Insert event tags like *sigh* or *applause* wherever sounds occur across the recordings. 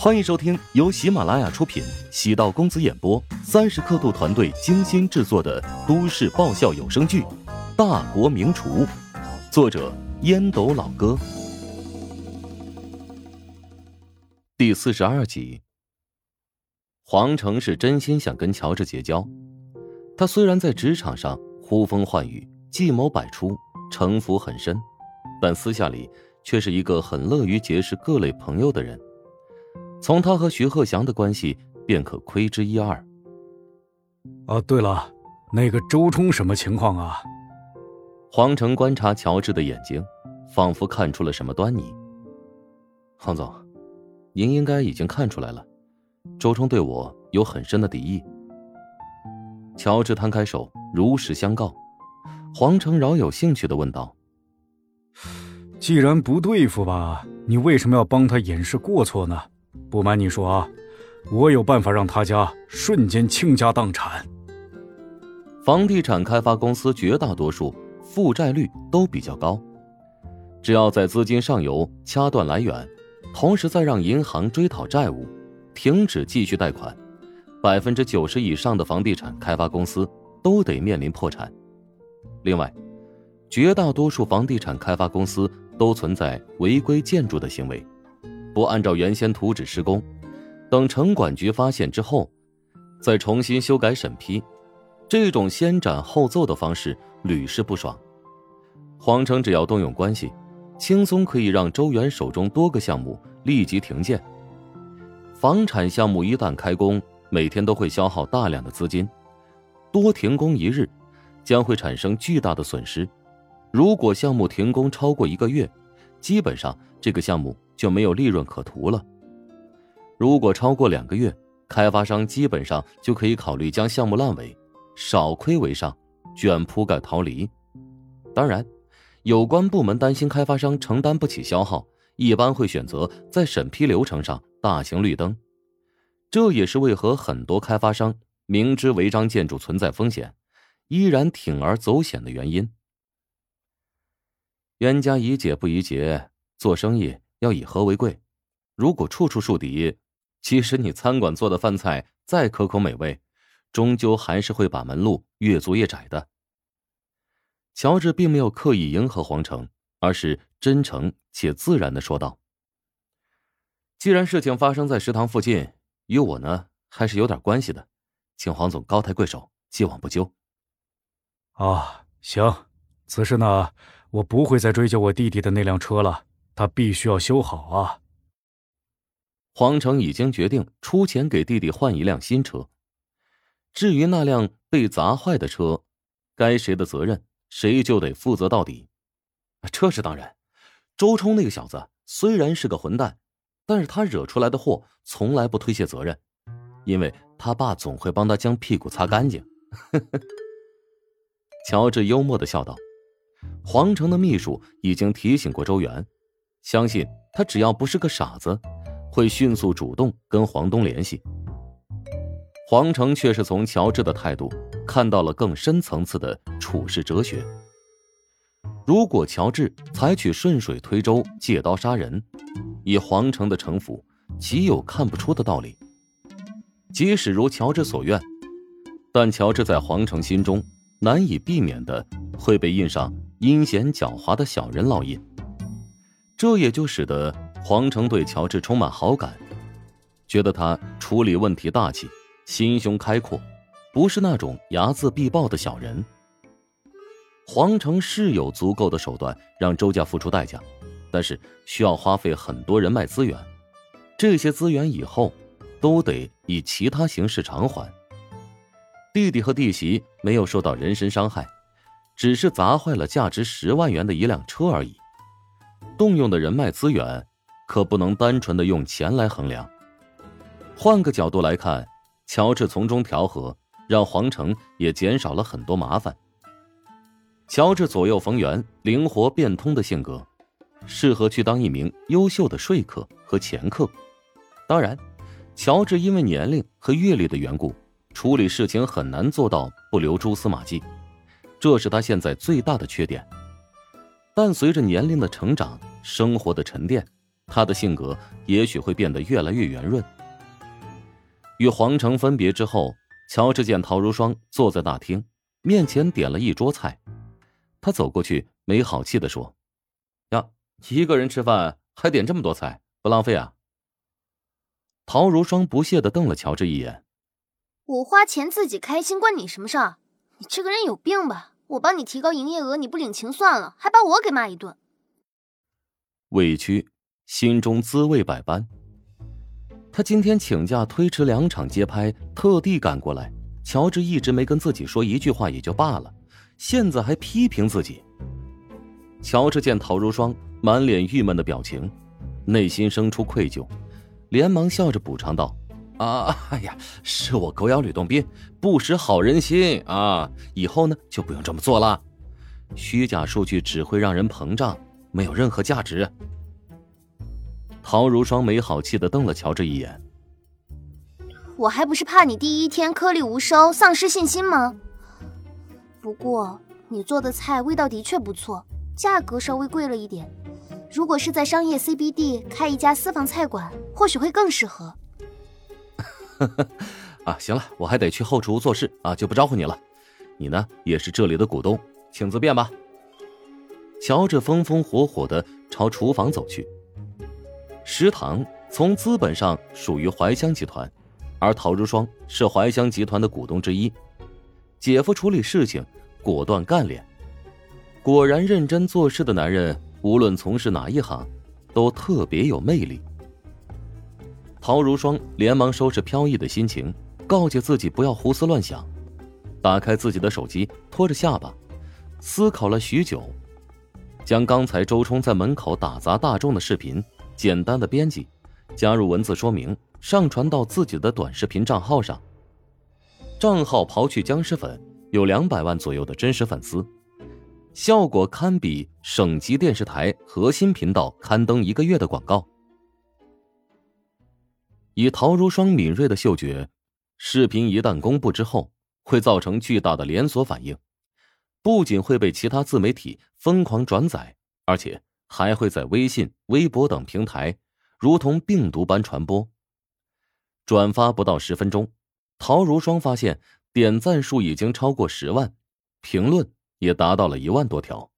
欢迎收听由喜马拉雅出品、喜道公子演播、三十刻度团队精心制作的都市爆笑有声剧《大国名厨》，作者烟斗老哥，第四十二集。黄成是真心想跟乔治结交，他虽然在职场上呼风唤雨、计谋百出、城府很深，但私下里却是一个很乐于结识各类朋友的人。从他和徐鹤祥的关系便可窥之一二。哦，对了，那个周冲什么情况啊？黄成观察乔治的眼睛，仿佛看出了什么端倪。黄总，您应该已经看出来了，周冲对我有很深的敌意。乔治摊开手，如实相告。黄成饶有兴趣的问道：“既然不对付吧，你为什么要帮他掩饰过错呢？”不瞒你说啊，我有办法让他家瞬间倾家荡产。房地产开发公司绝大多数负债率都比较高，只要在资金上游掐断来源，同时再让银行追讨债务，停止继续贷款，百分之九十以上的房地产开发公司都得面临破产。另外，绝大多数房地产开发公司都存在违规建筑的行为。不按照原先图纸施工，等城管局发现之后，再重新修改审批，这种先斩后奏的方式屡试不爽。黄成只要动用关系，轻松可以让周元手中多个项目立即停建。房产项目一旦开工，每天都会消耗大量的资金，多停工一日，将会产生巨大的损失。如果项目停工超过一个月，基本上这个项目。就没有利润可图了。如果超过两个月，开发商基本上就可以考虑将项目烂尾，少亏为上，卷铺盖逃离。当然，有关部门担心开发商承担不起消耗，一般会选择在审批流程上大型绿灯。这也是为何很多开发商明知违章建筑存在风险，依然铤而走险的原因。冤家宜解不宜结，做生意。要以和为贵，如果处处树敌，即使你餐馆做的饭菜再可口美味，终究还是会把门路越做越窄的。乔治并没有刻意迎合黄城，而是真诚且自然的说道：“既然事情发生在食堂附近，与我呢还是有点关系的，请黄总高抬贵手，既往不咎。”啊，行，此事呢，我不会再追究我弟弟的那辆车了。他必须要修好啊！黄成已经决定出钱给弟弟换一辆新车。至于那辆被砸坏的车，该谁的责任，谁就得负责到底。这是当然。周冲那个小子虽然是个混蛋，但是他惹出来的祸从来不推卸责任，因为他爸总会帮他将屁股擦干净。*laughs* 乔治幽默的笑道：“黄成的秘书已经提醒过周元。”相信他只要不是个傻子，会迅速主动跟黄东联系。黄成却是从乔治的态度看到了更深层次的处事哲学。如果乔治采取顺水推舟、借刀杀人，以黄成的城府，岂有看不出的道理？即使如乔治所愿，但乔治在黄成心中难以避免的会被印上阴险狡猾的小人烙印。这也就使得黄成对乔治充满好感，觉得他处理问题大气，心胸开阔，不是那种睚眦必报的小人。黄成是有足够的手段让周家付出代价，但是需要花费很多人脉资源，这些资源以后都得以其他形式偿还。弟弟和弟媳没有受到人身伤害，只是砸坏了价值十万元的一辆车而已。动用的人脉资源，可不能单纯的用钱来衡量。换个角度来看，乔治从中调和，让黄成也减少了很多麻烦。乔治左右逢源、灵活变通的性格，适合去当一名优秀的说客和掮客。当然，乔治因为年龄和阅历的缘故，处理事情很难做到不留蛛丝马迹，这是他现在最大的缺点。但随着年龄的成长，生活的沉淀，他的性格也许会变得越来越圆润。与黄成分别之后，乔治见陶如霜坐在大厅，面前点了一桌菜，他走过去，没好气的说：“呀，一个人吃饭还点这么多菜，不浪费啊？”陶如霜不屑的瞪了乔治一眼：“我花钱自己开心，关你什么事儿？你这个人有病吧？我帮你提高营业额，你不领情算了，还把我给骂一顿。”委屈，心中滋味百般。他今天请假推迟两场街拍，特地赶过来。乔治一直没跟自己说一句话也就罢了，现在还批评自己。乔治见陶如霜满脸郁闷的表情，内心生出愧疚，连忙笑着补偿道：“啊，*laughs* 哎呀，是我狗咬吕洞宾，不识好人心啊！以后呢，就不用这么做了。虚假数据只会让人膨胀，没有任何价值。”陶如霜没好气的瞪了乔治一眼。我还不是怕你第一天颗粒无收，丧失信心吗？不过你做的菜味道的确不错，价格稍微贵了一点。如果是在商业 CBD 开一家私房菜馆，或许会更适合。呵 *laughs* 呵啊，行了，我还得去后厨做事啊，就不招呼你了。你呢，也是这里的股东，请自便吧。乔治风风火火的朝厨房走去。食堂从资本上属于怀香集团，而陶如霜是怀香集团的股东之一。姐夫处理事情果断干练，果然认真做事的男人，无论从事哪一行，都特别有魅力。陶如霜连忙收拾飘逸的心情，告诫自己不要胡思乱想，打开自己的手机，托着下巴，思考了许久，将刚才周冲在门口打砸大众的视频。简单的编辑，加入文字说明，上传到自己的短视频账号上。账号刨去僵尸粉，有两百万左右的真实粉丝，效果堪比省级电视台核心频道刊登一个月的广告。以陶如霜敏锐的嗅觉，视频一旦公布之后，会造成巨大的连锁反应，不仅会被其他自媒体疯狂转载，而且。还会在微信、微博等平台，如同病毒般传播。转发不到十分钟，陶如霜发现点赞数已经超过十万，评论也达到了一万多条。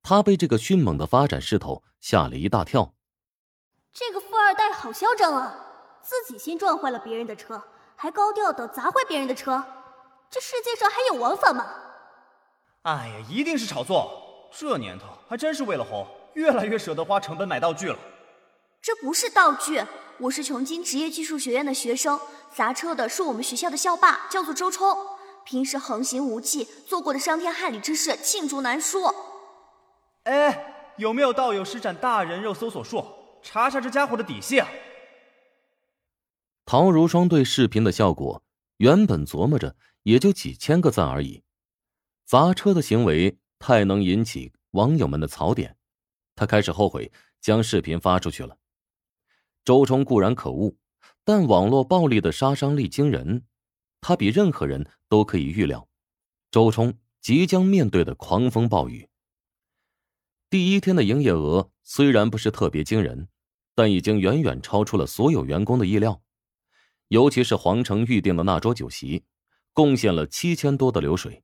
他被这个迅猛的发展势头吓了一大跳。这个富二代好嚣张啊！自己先撞坏了别人的车，还高调的砸坏别人的车，这世界上还有王法吗？哎呀，一定是炒作。这年头还真是为了红，越来越舍得花成本买道具了。这不是道具，我是琼京职业技术学院的学生，砸车的是我们学校的校霸，叫做周冲。平时横行无忌，做过的伤天害理之事罄竹难书。哎，有没有道友施展大人肉搜索术，查查这家伙的底细啊？陶如霜对视频的效果，原本琢磨着也就几千个赞而已，砸车的行为。太能引起网友们的槽点，他开始后悔将视频发出去了。周冲固然可恶，但网络暴力的杀伤力惊人，他比任何人都可以预料周冲即将面对的狂风暴雨。第一天的营业额虽然不是特别惊人，但已经远远超出了所有员工的意料，尤其是皇城预定的那桌酒席，贡献了七千多的流水，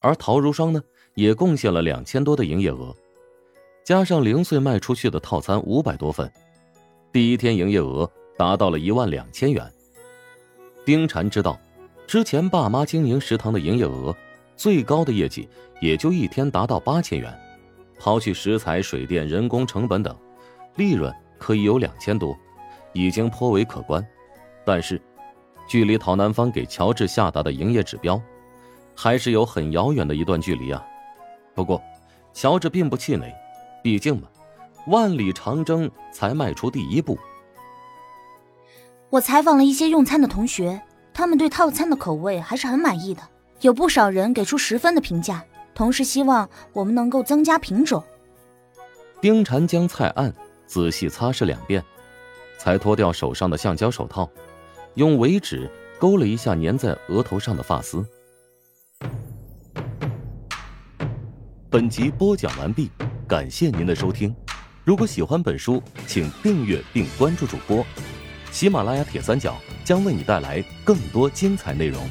而陶如霜呢？也贡献了两千多的营业额，加上零碎卖出去的套餐五百多份，第一天营业额达到了一万两千元。丁禅知道，之前爸妈经营食堂的营业额最高的业绩也就一天达到八千元，刨去食材、水电、人工成本等，利润可以有两千多，已经颇为可观。但是，距离陶南方给乔治下达的营业指标，还是有很遥远的一段距离啊。不过，乔治并不气馁，毕竟嘛，万里长征才迈出第一步。我采访了一些用餐的同学，他们对套餐的口味还是很满意的，有不少人给出十分的评价，同时希望我们能够增加品种。丁婵将菜案仔细擦拭两遍，才脱掉手上的橡胶手套，用尾指勾了一下粘在额头上的发丝。本集播讲完毕，感谢您的收听。如果喜欢本书，请订阅并关注主播。喜马拉雅铁三角将为你带来更多精彩内容。